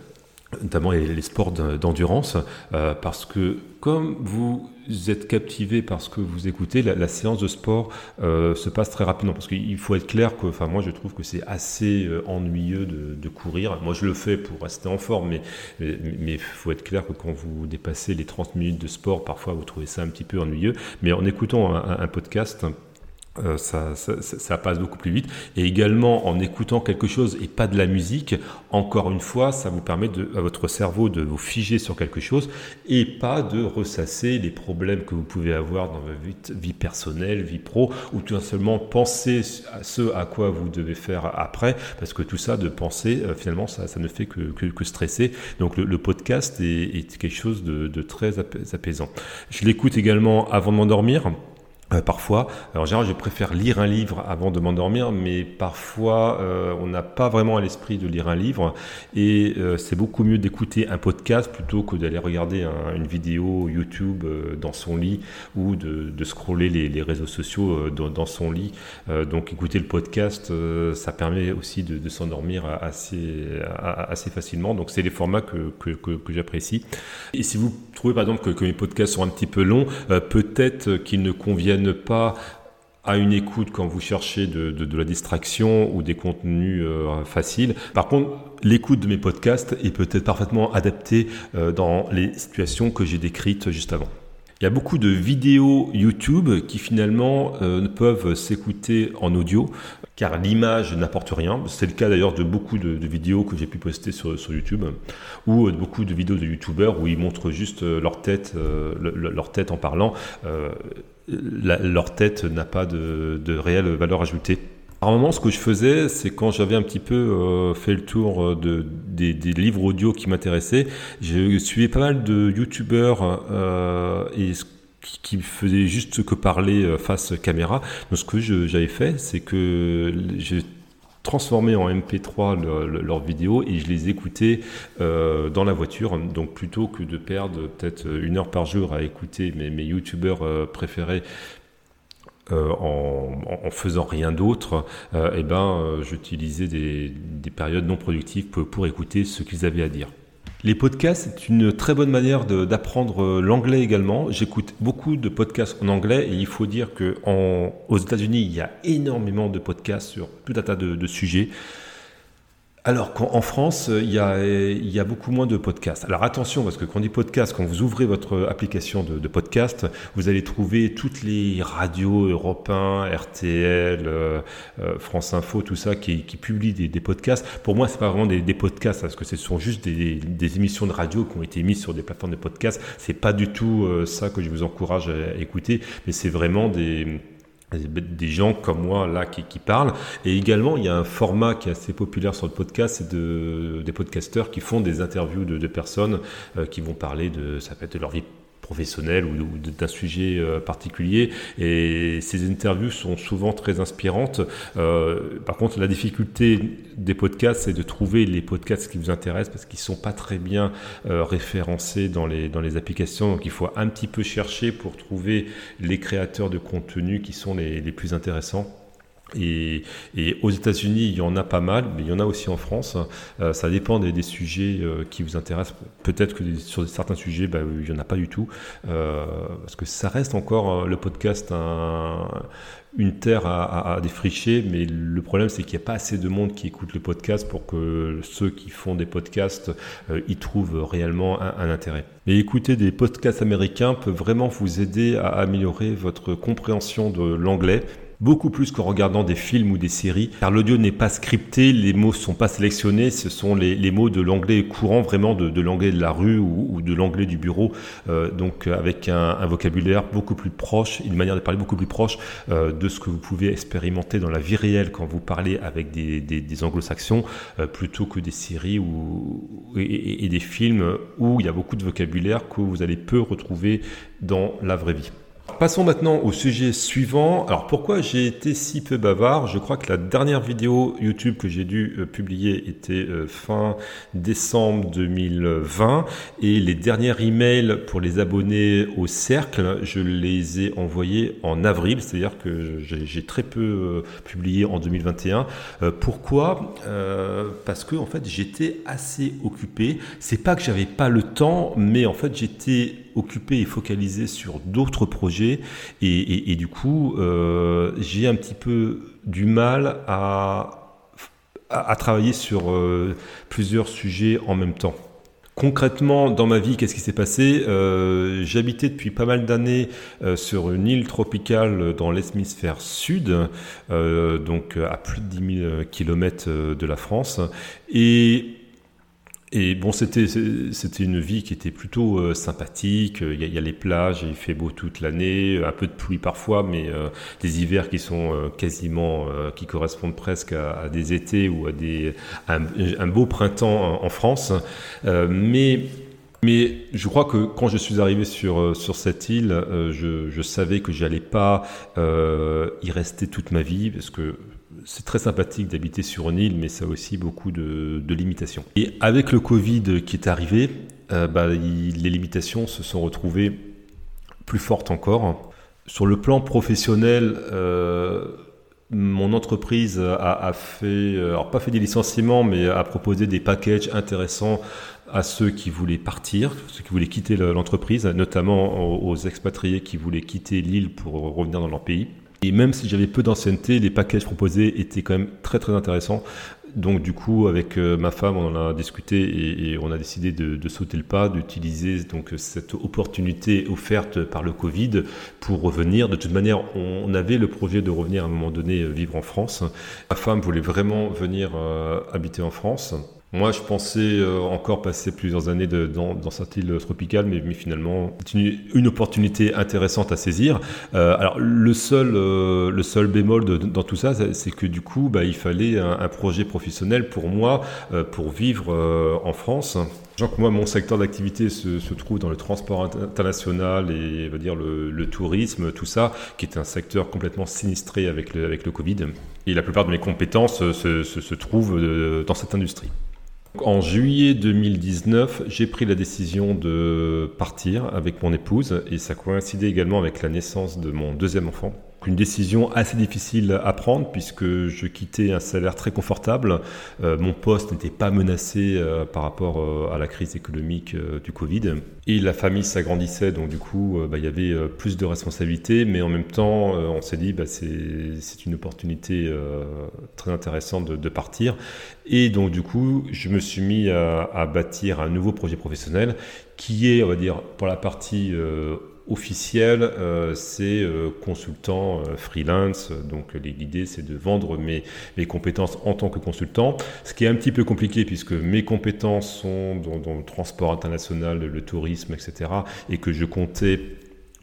notamment les, sports d'endurance, euh, parce que comme vous êtes captivé par ce que vous écoutez, la, séance de sport euh, se passe très rapidement, parce qu'il faut être clair que, enfin moi je trouve que c'est assez euh, ennuyeux de, courir. Moi je le fais pour rester en forme, mais il faut être clair que quand vous dépassez les 30 minutes de sport, parfois vous trouvez ça un petit peu ennuyeux. Mais en écoutant un podcast, euh, ça, ça, ça, passe beaucoup plus vite. Et également, en écoutant quelque chose et pas de la musique, encore une fois, ça vous permet de, à votre cerveau de vous figer sur quelque chose et pas de ressasser les problèmes que vous pouvez avoir dans votre vie, personnelle, vie pro, ou tout simplement penser à ce à quoi vous devez faire après, parce que tout ça, de penser, euh, finalement, ça, ça ne fait que, que, que stresser. Donc le, le podcast est, est, quelque chose de, de très apaisant. Je l'écoute également avant de m'endormir. Euh, parfois, en général, je préfère lire un livre avant de m'endormir, mais parfois, euh, on n'a pas vraiment à l'esprit de lire un livre, et euh, c'est beaucoup mieux d'écouter un podcast plutôt que d'aller regarder une vidéo YouTube dans son lit ou de, scroller les, réseaux sociaux dans, son lit. donc, écouter le podcast, ça permet aussi de, s'endormir assez, facilement. Donc, c'est les formats que j'apprécie. Et si vous trouvez par exemple que, que mes podcasts sont un petit peu longs, peut-être qu'ils ne conviennent pas à une écoute quand vous cherchez de, la distraction ou des contenus euh, faciles. Par contre, l'écoute de mes podcasts est peut-être parfaitement adaptée euh, dans les situations que j'ai décrites juste avant. Il y a beaucoup de vidéos YouTube qui finalement euh, peuvent s'écouter en audio car l'image n'apporte rien. C'est le cas d'ailleurs de beaucoup de, vidéos que j'ai pu poster sur, YouTube ou de beaucoup de vidéos de YouTubeurs où ils montrent juste leur tête, leur tête en parlant leur tête n'a pas de, réelle valeur ajoutée. À un moment, ce que je faisais, c'est quand j'avais un petit peu euh, fait le tour euh, de, des, livres audio qui m'intéressaient, je suivais pas mal de youtubeurs euh, et qui faisaient juste que parler face caméra. Donc ce que j'avais fait, c'est que transformé en MP3 leurs vidéos et je les écoutais euh, dans la voiture. Donc plutôt que de perdre peut-être une heure par jour à écouter mes, mes youtubeurs euh, préférés euh, en, faisant rien d'autre, eh ben, j'utilisais des, des, périodes non productives pour écouter ce qu'ils avaient à dire. Les podcasts, c'est une très bonne manière d'apprendre euh, l'anglais également. J'écoute beaucoup de podcasts en anglais et il faut dire que en, aux États-Unis, il y a énormément de podcasts sur tout un tas de, de sujets. Alors qu'en France, il y, a, il y, a, beaucoup moins de podcasts. Alors attention, parce que quand on dit podcast, quand vous ouvrez votre application de, podcast, vous allez trouver toutes les radios européens, RTL, euh, euh, France Info, tout ça, qui, publient des, des, podcasts. Pour moi, c'est pas vraiment des, des, podcasts, parce que ce sont juste des, des, émissions de radio qui ont été mises sur des plateformes de podcasts. C'est pas du tout euh, ça que je vous encourage à écouter, mais c'est vraiment des des gens comme moi là qui, qui, parlent. Et également, il y a un format qui est assez populaire sur le podcast, c'est de, des podcasteurs qui font des interviews de, de personnes euh, qui vont parler de, ça peut être de leur vie professionnel ou, d'un sujet euh, particulier. Et ces interviews sont souvent très inspirantes. Euh, par contre, la difficulté des podcasts, c'est de trouver les podcasts qui vous intéressent parce qu'ils sont pas très bien euh, référencés dans les, dans les applications. Donc, il faut un petit peu chercher pour trouver les créateurs de contenu qui sont les, les plus intéressants. Et, et, aux États-Unis, il y en a pas mal, mais il y en a aussi en France. Euh, ça dépend des, sujets euh, qui vous intéressent. Peut-être que sur certains sujets, bah, il n'y en a pas du tout. Euh, parce que ça reste encore euh, le podcast un, une terre à, à, à, défricher, mais le problème c'est qu'il n'y a pas assez de monde qui écoute le podcast pour que ceux qui font des podcasts euh, y trouvent réellement un, un, intérêt. Mais écouter des podcasts américains peut vraiment vous aider à améliorer votre compréhension de l'anglais beaucoup plus qu'en regardant des films ou des séries, car l'audio n'est pas scripté, les mots sont pas sélectionnés, ce sont les, mots de l'anglais courant, vraiment de, l'anglais de la rue ou, de l'anglais du bureau, euh, donc avec un, vocabulaire beaucoup plus proche, une manière de parler beaucoup plus proche euh, de ce que vous pouvez expérimenter dans la vie réelle quand vous parlez avec des, anglo-saxons, euh, plutôt que des séries ou, et des films où il y a beaucoup de vocabulaire que vous allez peu retrouver dans la vraie vie. Passons maintenant au sujet suivant. Alors pourquoi j'ai été si peu bavard? Je crois que la dernière vidéo YouTube que j'ai dû euh, publier était euh, fin décembre 2020 et les derniers emails pour les abonnés au cercle, je les ai envoyés en avril, c'est-à-dire que j'ai très peu euh, publié en 2021. pourquoi? Parce que en fait j'étais assez occupé. C'est pas que j'avais pas le temps, mais en fait j'étais occupé et focalisé sur d'autres projets et, du coup euh, j'ai un petit peu du mal à, à, travailler sur euh, plusieurs sujets en même temps. Concrètement, dans ma vie, qu'est-ce qui s'est passé? Euh, J'habitais depuis pas mal d'années sur une île tropicale dans l'hémisphère sud, donc à plus de 10 000 km de la France. Et et bon, c'était c'était une vie qui était plutôt euh, sympathique. Il y, a, les plages, il fait beau toute l'année, un peu de pluie parfois, mais euh, des hivers qui sont euh, quasiment, qui correspondent presque à, des étés ou à des un, beau printemps en, France. mais mais je crois que quand je suis arrivé sur, sur cette île, je, je savais que j'allais pas y rester toute ma vie parce que c'est très sympathique d'habiter sur une île, mais ça a aussi beaucoup de, limitations. Et avec le Covid qui est arrivé, euh, bah, les limitations se sont retrouvées plus fortes encore. Sur le plan professionnel, euh, mon entreprise a, fait, alors pas fait des licenciements, mais a proposé des packages intéressants à ceux qui voulaient partir, ceux qui voulaient quitter l'entreprise, notamment aux expatriés qui voulaient quitter l'île pour revenir dans leur pays. Et même si j'avais peu d'ancienneté, les packages proposés étaient quand même très très intéressants. Donc du coup, avec euh, ma femme, on en a discuté et, on a décidé de, sauter le pas, d'utiliser donc cette opportunité offerte par le Covid pour revenir. De toute manière, on, avait le projet de revenir à un moment donné euh, vivre en France. Ma femme voulait vraiment venir euh, habiter en France. Moi, je pensais euh, encore passer plusieurs années dans, dans, cette île tropicale, mais, finalement, c'est une, opportunité intéressante à saisir. Euh, alors, le seul, euh, le seul bémol dans tout ça, c'est que du coup, bah, il fallait un, projet professionnel pour moi, pour vivre en France. Que moi, mon secteur d'activité se, trouve dans le transport international et va dire le, tourisme, tout ça, qui est un secteur complètement sinistré avec le, avec le Covid. Et la plupart de mes compétences se trouvent dans cette industrie. En juillet 2019, j'ai pris la décision de partir avec mon épouse et ça coïncidait également avec la naissance de mon deuxième enfant une décision assez difficile à prendre puisque je quittais un salaire très confortable. Euh, mon poste n'était pas menacé euh, par rapport euh, à la crise économique du Covid. Et la famille s'agrandissait, donc du coup, bah, il y avait plus de responsabilités, mais en même temps, on s'est dit, bah, c'est une opportunité très intéressante de, partir. Et donc du coup, je me suis mis à, à, bâtir un nouveau projet professionnel qui est, on va dire, pour la partie officiel, euh, c'est euh, consultant euh, freelance. Donc l'idée, c'est de vendre mes, mes, compétences en tant que consultant. Ce qui est un petit peu compliqué puisque mes compétences sont dans le transport international, le tourisme, etc. Et que je comptais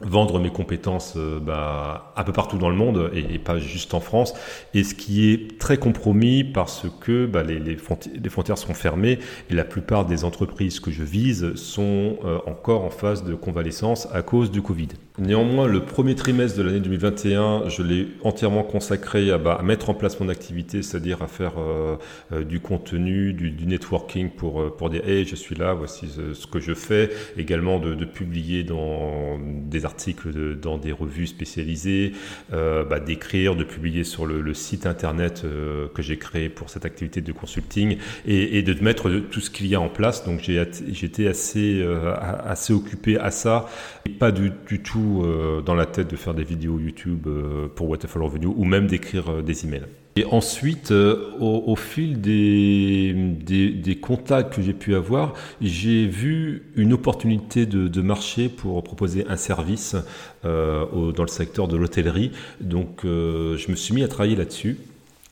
vendre mes compétences euh, bah, un peu partout dans le monde et, pas juste en France. Et ce qui est très compromis parce que bah, les, frontières, sont fermées et la plupart des entreprises que je vise sont euh, encore en phase de convalescence à cause du Covid. Néanmoins, le premier trimestre de l'année 2021, je l'ai entièrement consacré à, bah, à, mettre en place mon activité, c'est-à-dire à faire euh, euh du contenu, du, networking pour, pour dire hey, je suis là, voici ce, que je fais. Également de, publier dans des articles dans des revues spécialisées, euh, bah, d'écrire, de publier sur le, site internet euh, que j'ai créé pour cette activité de consulting et, de mettre tout ce qu'il y a en place. Donc j'étais assez, euh, assez occupé à ça, et pas du tout euh, dans la tête de faire des vidéos YouTube euh, pour Waterfall Revenue ou même d'écrire euh, des emails. Et ensuite, au, fil des, des, contacts que j'ai pu avoir, j'ai vu une opportunité de, de, marché pour proposer un service dans le secteur de l'hôtellerie. Donc, je me suis mis à travailler là-dessus.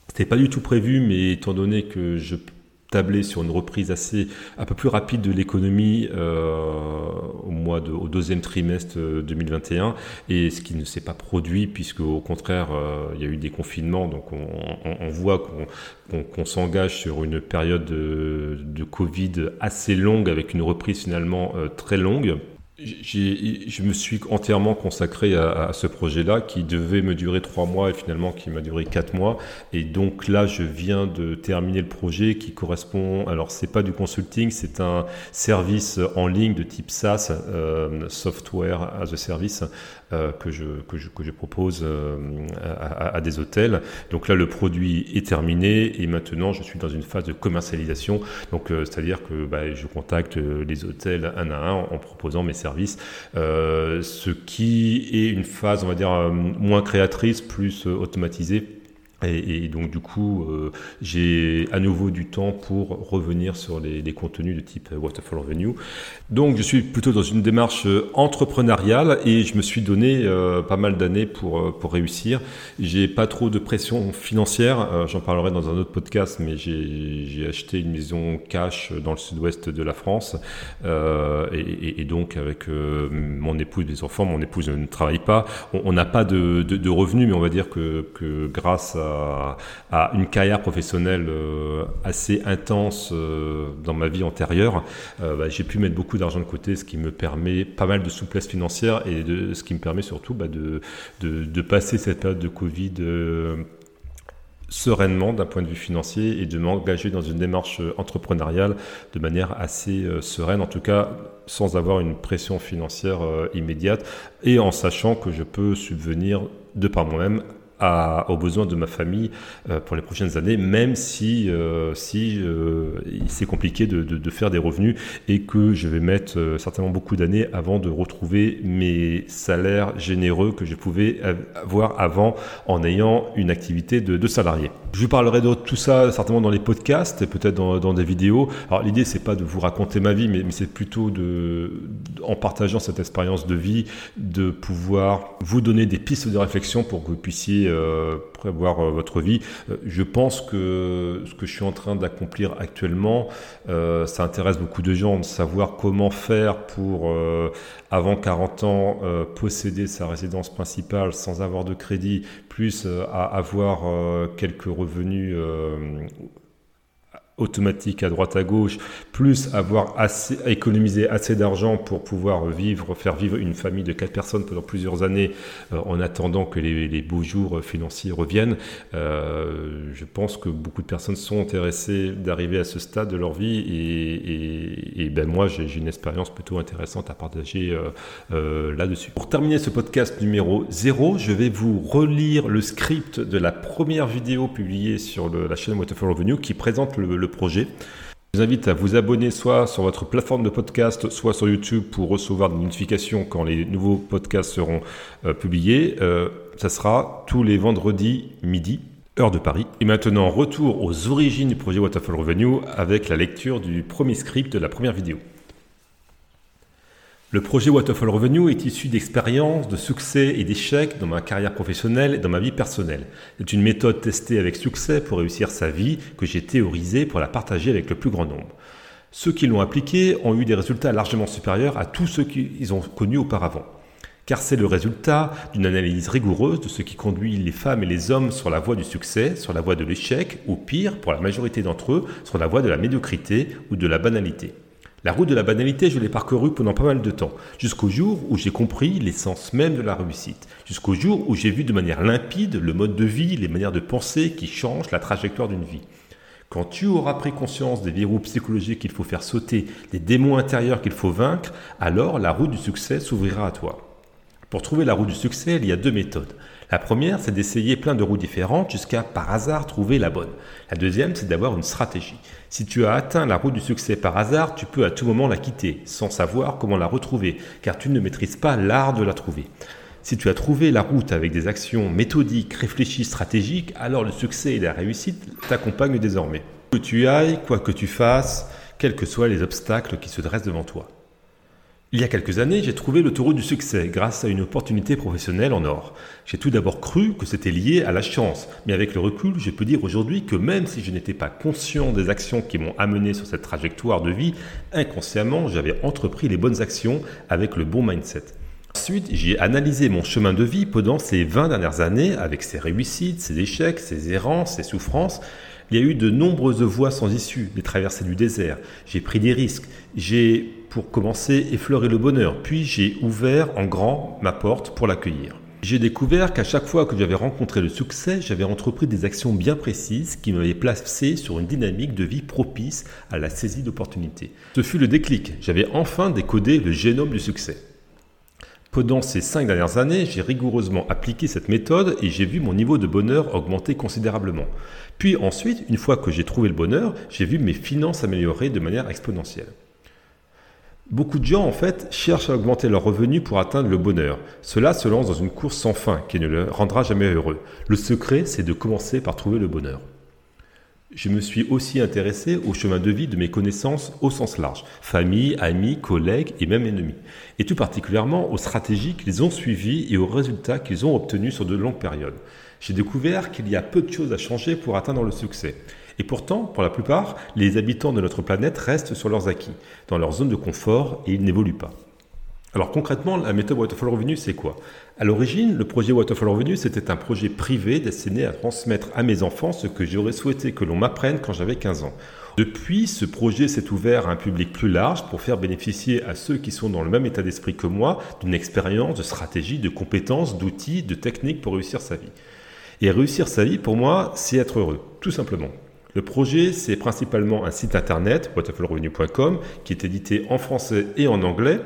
C'était pas du tout prévu, mais étant donné que je tabler sur une reprise assez un peu plus rapide de l'économie euh, au mois de, au deuxième trimestre 2021 euh, et ce qui ne s'est pas produit puisque au contraire euh, il y a eu des confinements. Donc on, voit qu'on qu'on s'engage sur une période de, de, Covid assez longue avec une reprise finalement euh, très longue je me suis entièrement consacré à, ce projet-là qui devait me durer trois mois et finalement qui m'a duré quatre mois. Et donc là, je viens de terminer le projet qui correspond. Alors, c'est pas du consulting, c'est un service en ligne de type SaaS, euh, Software as a Service, que, je, que, je, que je propose euh, à, à, des hôtels. Donc là, le produit est terminé et maintenant, je suis dans une phase de commercialisation. Donc, euh, c'est-à-dire que bah, je contacte les hôtels un à un en proposant mes services, ce qui est une phase, on va dire, moins créatrice, plus automatisée et, donc du coup, euh, j'ai à nouveau du temps pour revenir sur les, contenus de type Waterfall Revenue. Donc je suis plutôt dans une démarche euh, entrepreneuriale et je me suis donné euh, pas mal d'années pour, pour réussir. J'ai pas trop de pression financière, j'en parlerai dans un autre podcast, mais j'ai acheté une maison cash dans le sud-ouest de la France et, donc avec mon épouse, mes enfants, mon épouse ne travaille pas, on n'a pas de, de, de, revenus, mais on va dire que, que grâce à à, une carrière professionnelle euh, assez intense euh, dans ma vie antérieure, euh, bah, j'ai pu mettre beaucoup d'argent de côté, ce qui me permet pas mal de souplesse financière et de, ce qui me permet surtout bah, de, de, passer cette période de Covid sereinement d'un point de vue financier et de m'engager dans une démarche entrepreneuriale de manière assez sereine, en tout cas sans avoir une pression financière immédiate et en sachant que je peux subvenir de par moi-même aux besoins de ma famille euh, pour les prochaines années, même si, euh, si euh, c'est compliqué de, faire des revenus et que je vais mettre certainement beaucoup d'années avant de retrouver mes salaires généreux que je pouvais avoir avant en ayant une activité de, salarié. Je vous parlerai de tout ça certainement dans les podcasts et peut-être dans, des vidéos. Alors l'idée c'est pas de vous raconter ma vie, mais c'est plutôt de, en partageant cette expérience de vie, de pouvoir vous donner des pistes de réflexion pour que vous puissiez euh, prévoir euh, votre vie. Euh, je pense que ce que je suis en train d'accomplir actuellement, ça intéresse beaucoup de gens de savoir comment faire pour, avant 40 ans, posséder sa résidence principale sans avoir de crédit, plus à avoir quelques revenus automatique à droite à gauche, plus avoir assez, économisé assez d'argent pour pouvoir vivre, faire vivre une famille de quatre personnes pendant plusieurs années euh, en attendant que les, beaux jours financiers reviennent. Euh, je pense que beaucoup de personnes sont intéressées d'arriver à ce stade de leur vie et, et, ben moi j'ai une expérience plutôt intéressante à partager euh, là-dessus. Pour terminer ce podcast numéro 0, je vais vous relire le script de la première vidéo publiée sur la chaîne Waterfall Revenue qui présente le projet. Je vous invite à vous abonner soit sur votre plateforme de podcast, soit sur YouTube pour recevoir des notifications quand les nouveaux podcasts seront euh, publiés. Euh, ça sera tous les vendredis midi, heure de Paris. Et maintenant, retour aux origines du projet Waterfall Revenue avec la lecture du premier script de la première vidéo. Le projet Waterfall Revenue est issu d'expériences, de succès et d'échecs dans ma carrière professionnelle et dans ma vie personnelle. C'est une méthode testée avec succès pour réussir sa vie que j'ai théorisée pour la partager avec le plus grand nombre. Ceux qui l'ont appliquée ont eu des résultats largement supérieurs à tous ceux qu'ils ont connus auparavant. Car c'est le résultat d'une analyse rigoureuse de ce qui conduit les femmes et les hommes sur la voie du succès, sur la voie de l'échec, ou pire, pour la majorité d'entre eux, sur la voie de la médiocrité ou de la banalité. La route de la banalité, je l'ai parcourue pendant pas mal de temps, jusqu'au jour où j'ai compris l'essence même de la réussite, jusqu'au jour où j'ai vu de manière limpide le mode de vie, les manières de penser qui changent la trajectoire d'une vie. Quand tu auras pris conscience des verrous psychologiques qu'il faut faire sauter, des démons intérieurs qu'il faut vaincre, alors la route du succès s'ouvrira à toi. Pour trouver la route du succès, il y a deux méthodes. La première, c'est d'essayer plein de routes différentes jusqu'à par hasard trouver la bonne. La deuxième, c'est d'avoir une stratégie. Si tu as atteint la route du succès par hasard, tu peux à tout moment la quitter, sans savoir comment la retrouver, car tu ne maîtrises pas l'art de la trouver. Si tu as trouvé la route avec des actions méthodiques, réfléchies, stratégiques, alors le succès et la réussite t'accompagnent désormais. Que tu ailles, quoi que tu fasses, quels que soient les obstacles qui se dressent devant toi. Il y a quelques années, j'ai trouvé le taureau du succès grâce à une opportunité professionnelle en or. J'ai tout d'abord cru que c'était lié à la chance, mais avec le recul, je peux dire aujourd'hui que même si je n'étais pas conscient des actions qui m'ont amené sur cette trajectoire de vie, inconsciemment, j'avais entrepris les bonnes actions avec le bon mindset. Ensuite, j'ai analysé mon chemin de vie pendant ces 20 dernières années avec ses réussites, ses échecs, ses errances, ses souffrances. Il y a eu de nombreuses voies sans issue, des traversées du désert. J'ai pris des risques. J'ai pour commencer effleurer le bonheur, puis j'ai ouvert en grand ma porte pour l'accueillir. J'ai découvert qu'à chaque fois que j'avais rencontré le succès, j'avais entrepris des actions bien précises qui m'avaient placé sur une dynamique de vie propice à la saisie d'opportunités. Ce fut le déclic. J'avais enfin décodé le génome du succès. Pendant ces cinq dernières années, j'ai rigoureusement appliqué cette méthode et j'ai vu mon niveau de bonheur augmenter considérablement. Puis ensuite, une fois que j'ai trouvé le bonheur, j'ai vu mes finances s'améliorer de manière exponentielle. Beaucoup de gens, en fait, cherchent à augmenter leurs revenus pour atteindre le bonheur. Cela se lance dans une course sans fin qui ne le rendra jamais heureux. Le secret, c'est de commencer par trouver le bonheur. Je me suis aussi intéressé au chemin de vie de mes connaissances au sens large, famille, amis, collègues et même ennemis, et tout particulièrement aux stratégies qu'ils ont suivies et aux résultats qu'ils ont obtenus sur de longues périodes. J'ai découvert qu'il y a peu de choses à changer pour atteindre le succès. Et pourtant, pour la plupart, les habitants de notre planète restent sur leurs acquis, dans leur zone de confort, et ils n'évoluent pas. Alors concrètement, la méthode Waterfall Revenu, c'est quoi? À l'origine, le projet Waterfall Revenu, c'était un projet privé destiné à transmettre à mes enfants ce que j'aurais souhaité que l'on m'apprenne quand j'avais 15 ans. Depuis, ce projet s'est ouvert à un public plus large pour faire bénéficier à ceux qui sont dans le même état d'esprit que moi d'une expérience, de stratégie, de compétences, d'outils, de techniques pour réussir sa vie. Et réussir sa vie, pour moi, c'est être heureux, tout simplement. Le projet, c'est principalement un site internet, waterfallrevenu.com, qui est édité en français et en anglais,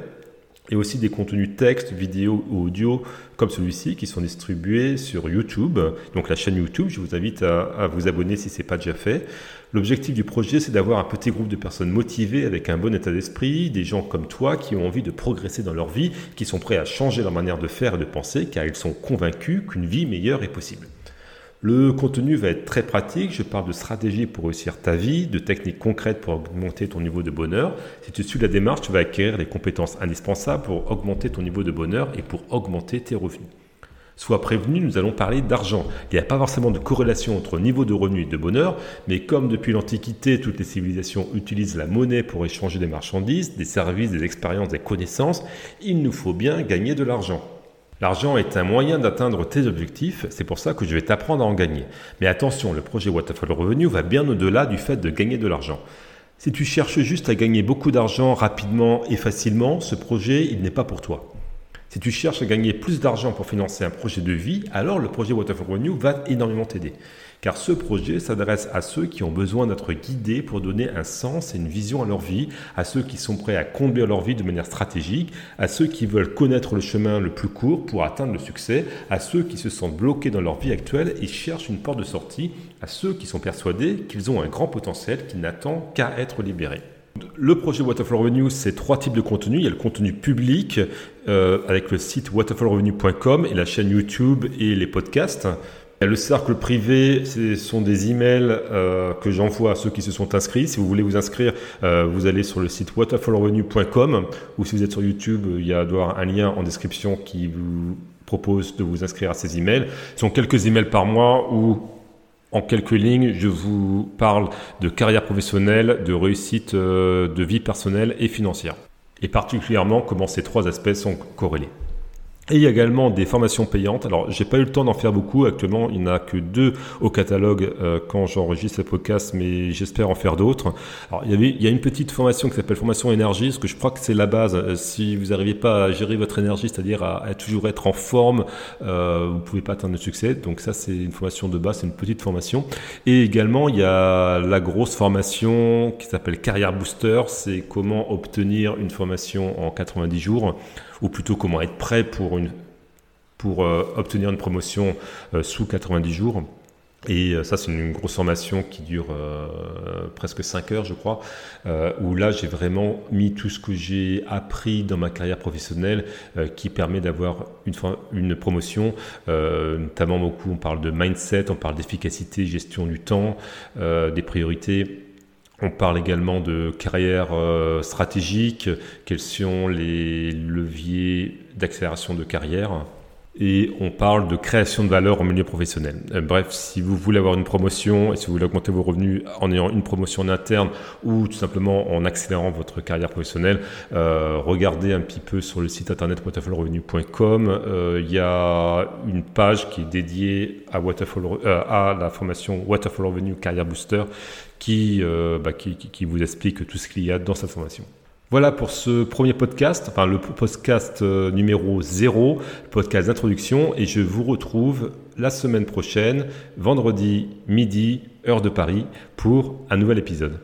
et aussi des contenus texte, vidéo ou audio comme celui-ci qui sont distribués sur YouTube, donc la chaîne YouTube. Je vous invite à, vous abonner si ce n'est pas déjà fait. L'objectif du projet, c'est d'avoir un petit groupe de personnes motivées avec un bon état d'esprit, des gens comme toi qui ont envie de progresser dans leur vie, qui sont prêts à changer leur manière de faire et de penser, car ils sont convaincus qu'une vie meilleure est possible. Le contenu va être très pratique. Je parle de stratégie pour réussir ta vie, de techniques concrètes pour augmenter ton niveau de bonheur. Si tu suis la démarche, tu vas acquérir les compétences indispensables pour augmenter ton niveau de bonheur et pour augmenter tes revenus. Sois prévenu, nous allons parler d'argent. Il n'y a pas forcément de corrélation entre niveau de revenu et de bonheur, mais comme depuis l'Antiquité, toutes les civilisations utilisent la monnaie pour échanger des marchandises, des services, des expériences, des connaissances, il nous faut bien gagner de l'argent. L'argent est un moyen d'atteindre tes objectifs, c'est pour ça que je vais t'apprendre à en gagner. Mais attention, le projet Waterfall Revenu va bien au-delà du fait de gagner de l'argent. Si tu cherches juste à gagner beaucoup d'argent rapidement et facilement, ce projet, il n'est pas pour toi. Si tu cherches à gagner plus d'argent pour financer un projet de vie, alors le projet Waterfall Renew va énormément t'aider. Car ce projet s'adresse à ceux qui ont besoin d'être guidés pour donner un sens et une vision à leur vie, à ceux qui sont prêts à combler leur vie de manière stratégique, à ceux qui veulent connaître le chemin le plus court pour atteindre le succès, à ceux qui se sentent bloqués dans leur vie actuelle et cherchent une porte de sortie, à ceux qui sont persuadés qu'ils ont un grand potentiel qui n'attend qu'à être libéré. Le projet Waterfall Revenue, c'est trois types de contenu. Il y a le contenu public euh, avec le site waterfallrevenue.com et la chaîne YouTube et les podcasts. A le cercle privé, ce sont des emails euh, que j'envoie à ceux qui se sont inscrits. Si vous voulez vous inscrire, euh, vous allez sur le site waterfallrevenue.com ou si vous êtes sur YouTube, il y a doit un lien en description qui vous propose de vous inscrire à ces emails. Ce sont quelques emails par mois où en quelques lignes, je vous parle de carrière professionnelle, de réussite euh, de vie personnelle et financière. Et particulièrement comment ces trois aspects sont corrélés. Et il y a également des formations payantes. Alors, j'ai pas eu le temps d'en faire beaucoup. Actuellement, il n'y en a que deux au catalogue euh, quand j'enregistre ce podcast, mais j'espère en faire d'autres. Alors, il y avait, il y a une petite formation qui s'appelle formation énergie, parce que je crois que c'est la base. Euh, si vous n'arrivez pas à gérer votre énergie, c'est-à-dire à, toujours être en forme, euh, vous pouvez pas atteindre le succès. Donc ça, c'est une formation de base, c'est une petite formation. Et également, il y a la grosse formation qui s'appelle Carrière Booster. C'est comment obtenir une formation en 90 jours ou plutôt comment être prêt pour, une, pour euh, obtenir une promotion euh, sous 90 jours. Et euh, ça, c'est une grosse formation qui dure presque 5 heures, je crois, où là, j'ai vraiment mis tout ce que j'ai appris dans ma carrière professionnelle qui permet d'avoir une, une promotion. notamment, beaucoup, on parle de mindset, on parle d'efficacité, gestion du temps, des priorités. On parle également de carrière euh, stratégique, quels sont les leviers d'accélération de carrière? Et on parle de création de valeur en milieu professionnel. Euh, bref, si vous voulez avoir une promotion et si vous voulez augmenter vos revenus en ayant une promotion en interne ou tout simplement en accélérant votre carrière professionnelle, euh, regardez un petit peu sur le site internet waterfallrevenu.com. Il y a une page qui est dédiée à, la formation Waterfall Revenue Carrière Booster euh, bah, qui, vous explique tout ce qu'il y a dans cette formation. Voilà pour ce premier podcast, enfin le podcast euh, numéro 0, le podcast d'introduction, et je vous retrouve la semaine prochaine, vendredi midi, heure de Paris, pour un nouvel épisode.